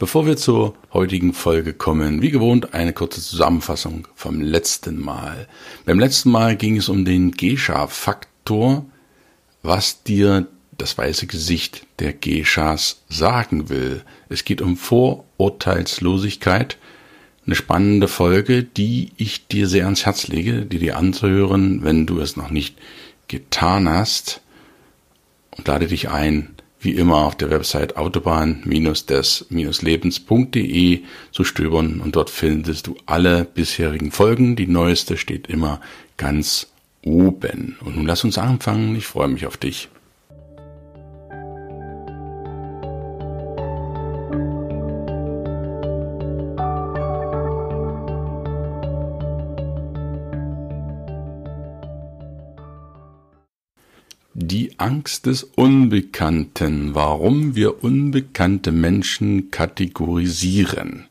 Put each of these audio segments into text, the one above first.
Bevor wir zur heutigen Folge kommen, wie gewohnt eine kurze Zusammenfassung vom letzten Mal. Beim letzten Mal ging es um den Gescha-Faktor, was dir das weiße Gesicht der Geschas sagen will. Es geht um Vorurteilslosigkeit. Eine spannende Folge, die ich dir sehr ans Herz lege, die dir anzuhören, wenn du es noch nicht getan hast. Und lade dich ein, wie immer auf der Website autobahn-des-lebens.de zu stöbern und dort findest du alle bisherigen Folgen. Die neueste steht immer ganz oben. Und nun lass uns anfangen. Ich freue mich auf dich. Angst des Unbekannten, warum wir unbekannte Menschen kategorisieren.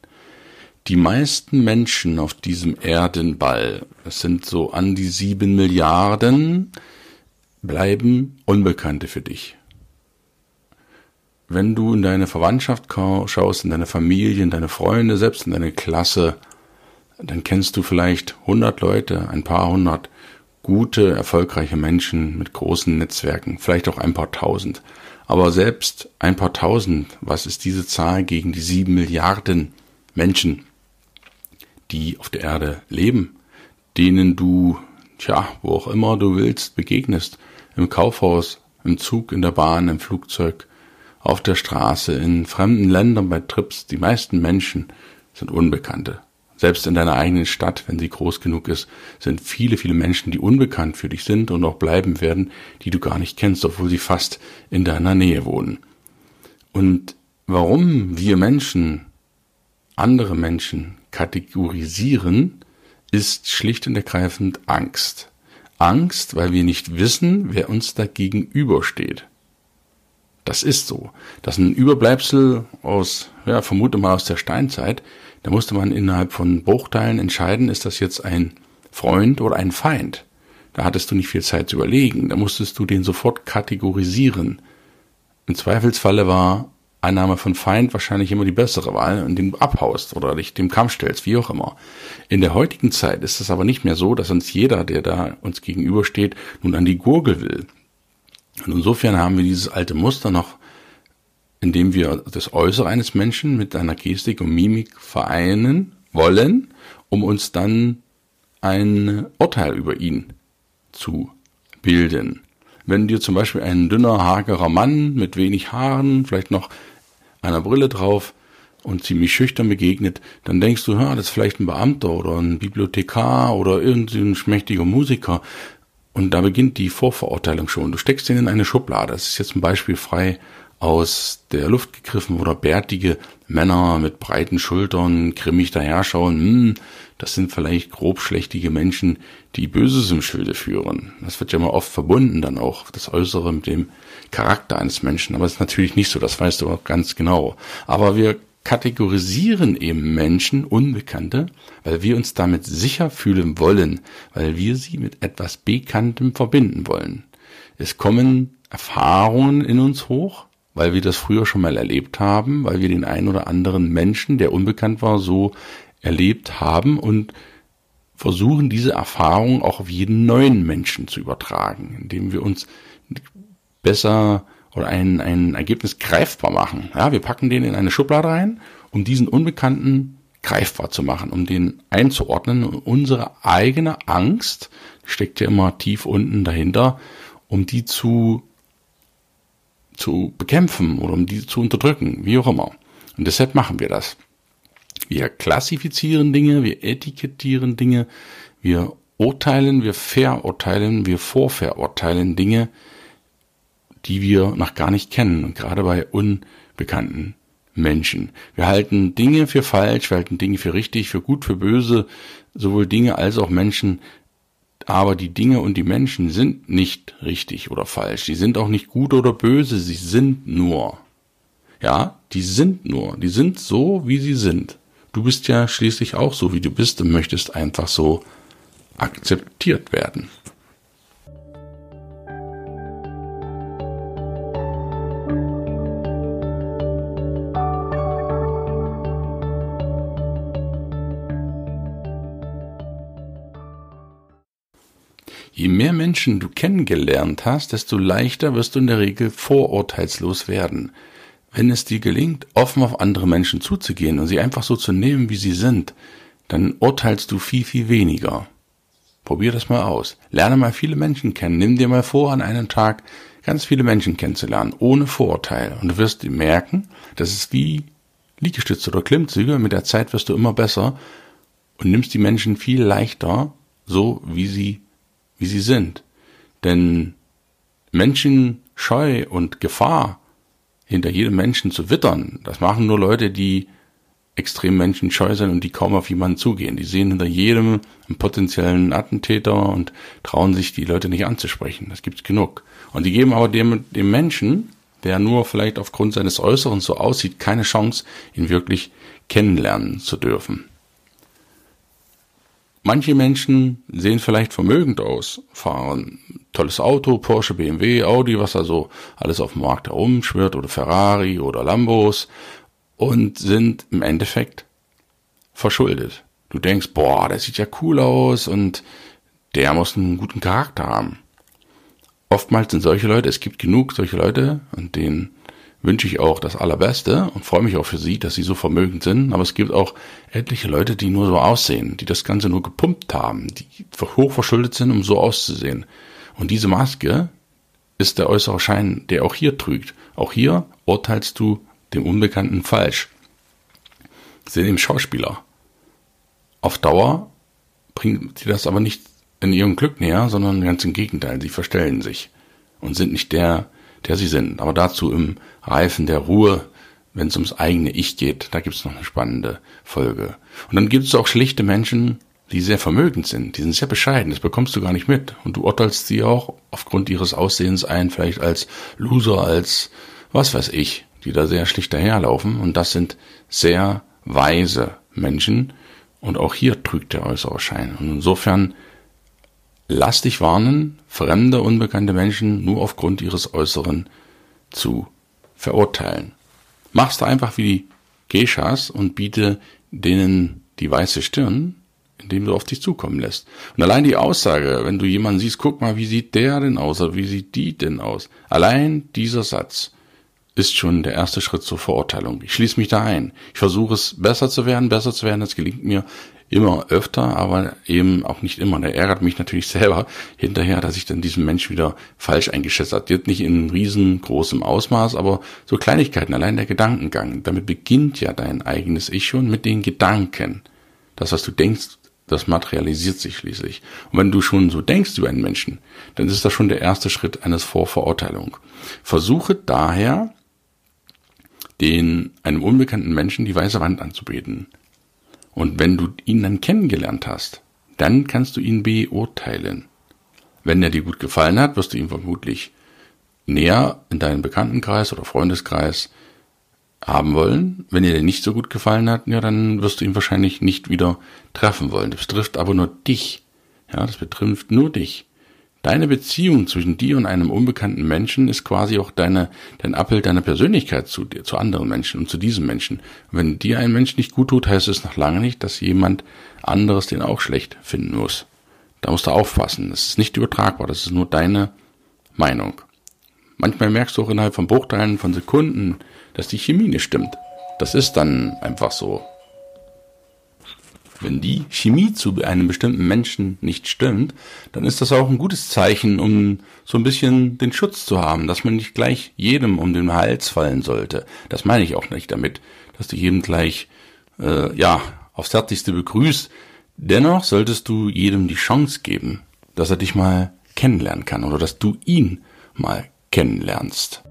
Die meisten Menschen auf diesem Erdenball, es sind so an die sieben Milliarden, bleiben Unbekannte für dich. Wenn du in deine Verwandtschaft schaust, in deine Familie, in deine Freunde, selbst in deine Klasse, dann kennst du vielleicht hundert Leute, ein paar hundert, gute, erfolgreiche Menschen mit großen Netzwerken, vielleicht auch ein paar tausend. Aber selbst ein paar tausend, was ist diese Zahl gegen die sieben Milliarden Menschen, die auf der Erde leben, denen du, tja, wo auch immer du willst, begegnest, im Kaufhaus, im Zug, in der Bahn, im Flugzeug, auf der Straße, in fremden Ländern bei Trips, die meisten Menschen sind Unbekannte. Selbst in deiner eigenen Stadt, wenn sie groß genug ist, sind viele, viele Menschen, die unbekannt für dich sind und auch bleiben werden, die du gar nicht kennst, obwohl sie fast in deiner Nähe wohnen. Und warum wir Menschen andere Menschen kategorisieren, ist schlicht und ergreifend Angst. Angst, weil wir nicht wissen, wer uns da gegenübersteht. Das ist so. Das ist ein Überbleibsel aus, ja, vermute mal aus der Steinzeit, da musste man innerhalb von Bruchteilen entscheiden, ist das jetzt ein Freund oder ein Feind. Da hattest du nicht viel Zeit zu überlegen. Da musstest du den sofort kategorisieren. Im Zweifelsfalle war Einnahme von Feind wahrscheinlich immer die bessere Wahl und den abhaust oder dich dem Kampf stellst, wie auch immer. In der heutigen Zeit ist es aber nicht mehr so, dass uns jeder, der da uns gegenübersteht, nun an die Gurgel will. Und insofern haben wir dieses alte Muster noch indem wir das Äußere eines Menschen mit einer Gestik und Mimik vereinen wollen, um uns dann ein Urteil über ihn zu bilden. Wenn dir zum Beispiel ein dünner, hagerer Mann mit wenig Haaren, vielleicht noch einer Brille drauf und ziemlich schüchtern begegnet, dann denkst du, ja, das ist vielleicht ein Beamter oder ein Bibliothekar oder irgendein schmächtiger Musiker. Und da beginnt die Vorverurteilung schon. Du steckst ihn in eine Schublade. Das ist jetzt ein Beispiel frei aus der Luft gegriffen oder bärtige Männer mit breiten Schultern grimmig daherschauen, hm, das sind vielleicht grobschlächtige Menschen, die Böses im Schilde führen. Das wird ja immer oft verbunden dann auch, das Äußere mit dem Charakter eines Menschen. Aber das ist natürlich nicht so, das weißt du auch ganz genau. Aber wir kategorisieren eben Menschen, Unbekannte, weil wir uns damit sicher fühlen wollen, weil wir sie mit etwas Bekanntem verbinden wollen. Es kommen Erfahrungen in uns hoch, weil wir das früher schon mal erlebt haben, weil wir den einen oder anderen Menschen, der unbekannt war, so erlebt haben und versuchen diese Erfahrung auch auf jeden neuen Menschen zu übertragen, indem wir uns besser oder ein, ein Ergebnis greifbar machen. Ja, wir packen den in eine Schublade rein, um diesen Unbekannten greifbar zu machen, um den einzuordnen. Und unsere eigene Angst steckt ja immer tief unten dahinter, um die zu zu bekämpfen oder um die zu unterdrücken, wie auch immer. Und deshalb machen wir das. Wir klassifizieren Dinge, wir etikettieren Dinge, wir urteilen, wir verurteilen, wir vorverurteilen Dinge, die wir noch gar nicht kennen. Gerade bei unbekannten Menschen. Wir halten Dinge für falsch, wir halten Dinge für richtig, für gut, für böse, sowohl Dinge als auch Menschen. Aber die Dinge und die Menschen sind nicht richtig oder falsch. Die sind auch nicht gut oder böse, sie sind nur. Ja, die sind nur. Die sind so, wie sie sind. Du bist ja schließlich auch so, wie du bist und möchtest einfach so akzeptiert werden. Je mehr Menschen du kennengelernt hast, desto leichter wirst du in der Regel vorurteilslos werden. Wenn es dir gelingt, offen auf andere Menschen zuzugehen und sie einfach so zu nehmen, wie sie sind, dann urteilst du viel, viel weniger. Probier das mal aus. Lerne mal viele Menschen kennen. Nimm dir mal vor, an einem Tag ganz viele Menschen kennenzulernen, ohne Vorurteil. Und du wirst merken, das ist wie Liegestütze oder Klimmzüge. Mit der Zeit wirst du immer besser und nimmst die Menschen viel leichter, so wie sie wie sie sind. Denn Menschenscheu und Gefahr hinter jedem Menschen zu wittern, das machen nur Leute, die extrem menschenscheu sind und die kaum auf jemanden zugehen. Die sehen hinter jedem einen potenziellen Attentäter und trauen sich, die Leute nicht anzusprechen. Das gibt's genug. Und die geben aber dem, dem Menschen, der nur vielleicht aufgrund seines Äußeren so aussieht, keine Chance, ihn wirklich kennenlernen zu dürfen. Manche Menschen sehen vielleicht vermögend aus, fahren tolles Auto, Porsche, BMW, Audi, was da so alles auf dem Markt herumschwirrt oder Ferrari oder Lambos und sind im Endeffekt verschuldet. Du denkst, boah, der sieht ja cool aus und der muss einen guten Charakter haben. Oftmals sind solche Leute, es gibt genug solche Leute und denen wünsche ich auch das Allerbeste und freue mich auch für sie, dass sie so vermögend sind. Aber es gibt auch etliche Leute, die nur so aussehen, die das Ganze nur gepumpt haben, die hochverschuldet sind, um so auszusehen. Und diese Maske ist der äußere Schein, der auch hier trügt. Auch hier urteilst du dem Unbekannten falsch. Sind dem Schauspieler. Auf Dauer bringen sie das aber nicht in ihrem Glück näher, sondern ganz im Gegenteil. Sie verstellen sich und sind nicht der, der sie sind. Aber dazu im Reifen der Ruhe, wenn es ums eigene Ich geht, da gibt's noch eine spannende Folge. Und dann gibt es auch schlichte Menschen, die sehr vermögend sind, die sind sehr bescheiden, das bekommst du gar nicht mit. Und du urteilst sie auch aufgrund ihres Aussehens ein, vielleicht als Loser, als was weiß ich, die da sehr schlicht daherlaufen. Und das sind sehr weise Menschen. Und auch hier trügt der äußere Schein. Und insofern lass dich warnen, fremde, unbekannte Menschen nur aufgrund ihres Äußeren zu verurteilen. Mach's da einfach wie die Geishas und biete denen die weiße Stirn, indem du auf dich zukommen lässt. Und allein die Aussage, wenn du jemanden siehst, guck mal, wie sieht der denn aus oder wie sieht die denn aus? Allein dieser Satz ist schon der erste Schritt zur Verurteilung. Ich schließe mich da ein. Ich versuche es besser zu werden, besser zu werden. Das gelingt mir immer öfter, aber eben auch nicht immer. Der ärgert mich natürlich selber hinterher, dass ich dann diesen Mensch wieder falsch eingeschätzt habe. Jetzt nicht in riesengroßem Ausmaß, aber so Kleinigkeiten, allein der Gedankengang. Damit beginnt ja dein eigenes Ich schon mit den Gedanken. Das, was du denkst, das materialisiert sich schließlich. Und wenn du schon so denkst über einen Menschen, dann ist das schon der erste Schritt eines Vorverurteilung. Versuche daher, den, einem unbekannten Menschen die weiße Wand anzubeten. Und wenn du ihn dann kennengelernt hast, dann kannst du ihn beurteilen. Wenn er dir gut gefallen hat, wirst du ihn vermutlich näher in deinen Bekanntenkreis oder Freundeskreis haben wollen. Wenn er dir nicht so gut gefallen hat, ja, dann wirst du ihn wahrscheinlich nicht wieder treffen wollen. Das betrifft aber nur dich. Ja, das betrifft nur dich. Deine Beziehung zwischen dir und einem unbekannten Menschen ist quasi auch deine, dein Abbild deiner Persönlichkeit zu dir, zu anderen Menschen und zu diesem Menschen. Und wenn dir ein Mensch nicht gut tut, heißt es noch lange nicht, dass jemand anderes den auch schlecht finden muss. Da musst du aufpassen. Das ist nicht übertragbar. Das ist nur deine Meinung. Manchmal merkst du auch innerhalb von Bruchteilen von Sekunden, dass die Chemie nicht stimmt. Das ist dann einfach so. Wenn die Chemie zu einem bestimmten Menschen nicht stimmt, dann ist das auch ein gutes Zeichen, um so ein bisschen den Schutz zu haben, dass man nicht gleich jedem um den Hals fallen sollte. Das meine ich auch nicht damit, dass du jedem gleich, äh, ja, aufs Herzlichste begrüßt. Dennoch solltest du jedem die Chance geben, dass er dich mal kennenlernen kann oder dass du ihn mal kennenlernst.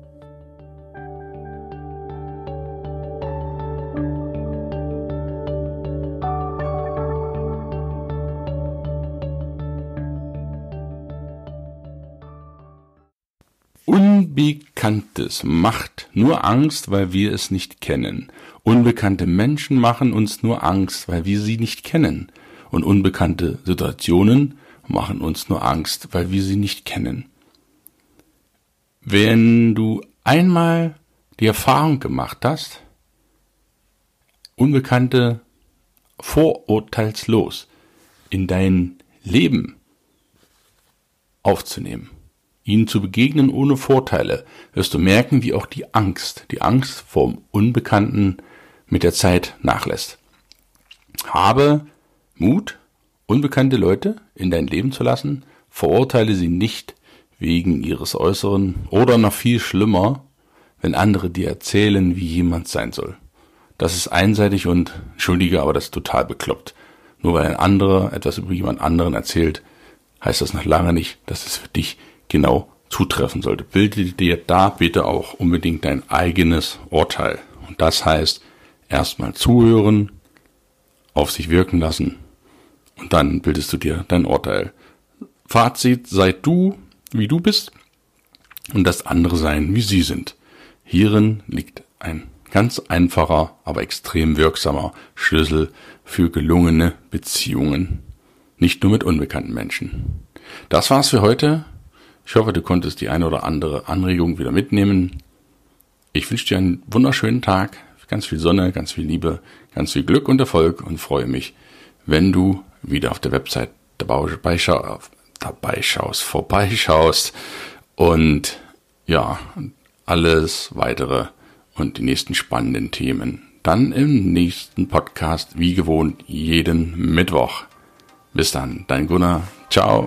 Unbekanntes macht nur Angst, weil wir es nicht kennen. Unbekannte Menschen machen uns nur Angst, weil wir sie nicht kennen. Und unbekannte Situationen machen uns nur Angst, weil wir sie nicht kennen. Wenn du einmal die Erfahrung gemacht hast, Unbekannte vorurteilslos in dein Leben aufzunehmen, ihnen zu begegnen ohne Vorteile, wirst du merken, wie auch die Angst, die Angst vorm Unbekannten mit der Zeit nachlässt. Habe Mut, unbekannte Leute in dein Leben zu lassen, verurteile sie nicht wegen ihres Äußeren oder noch viel schlimmer, wenn andere dir erzählen, wie jemand sein soll. Das ist einseitig und, entschuldige, aber das ist total bekloppt. Nur weil ein anderer etwas über jemand anderen erzählt, heißt das noch lange nicht, dass es für dich genau zutreffen sollte. Bilde dir da bitte auch unbedingt dein eigenes Urteil. Und das heißt, erstmal zuhören, auf sich wirken lassen und dann bildest du dir dein Urteil. Fazit, sei du, wie du bist und das andere sein, wie sie sind. Hierin liegt ein ganz einfacher, aber extrem wirksamer Schlüssel für gelungene Beziehungen. Nicht nur mit unbekannten Menschen. Das war's für heute. Ich hoffe, du konntest die eine oder andere Anregung wieder mitnehmen. Ich wünsche dir einen wunderschönen Tag ganz viel Sonne, ganz viel Liebe, ganz viel Glück und Erfolg und freue mich, wenn du wieder auf der Website dabei, schau, dabei schaust, vorbeischaust und ja, alles weitere und die nächsten spannenden Themen dann im nächsten Podcast, wie gewohnt, jeden Mittwoch. Bis dann, dein Gunnar. Ciao.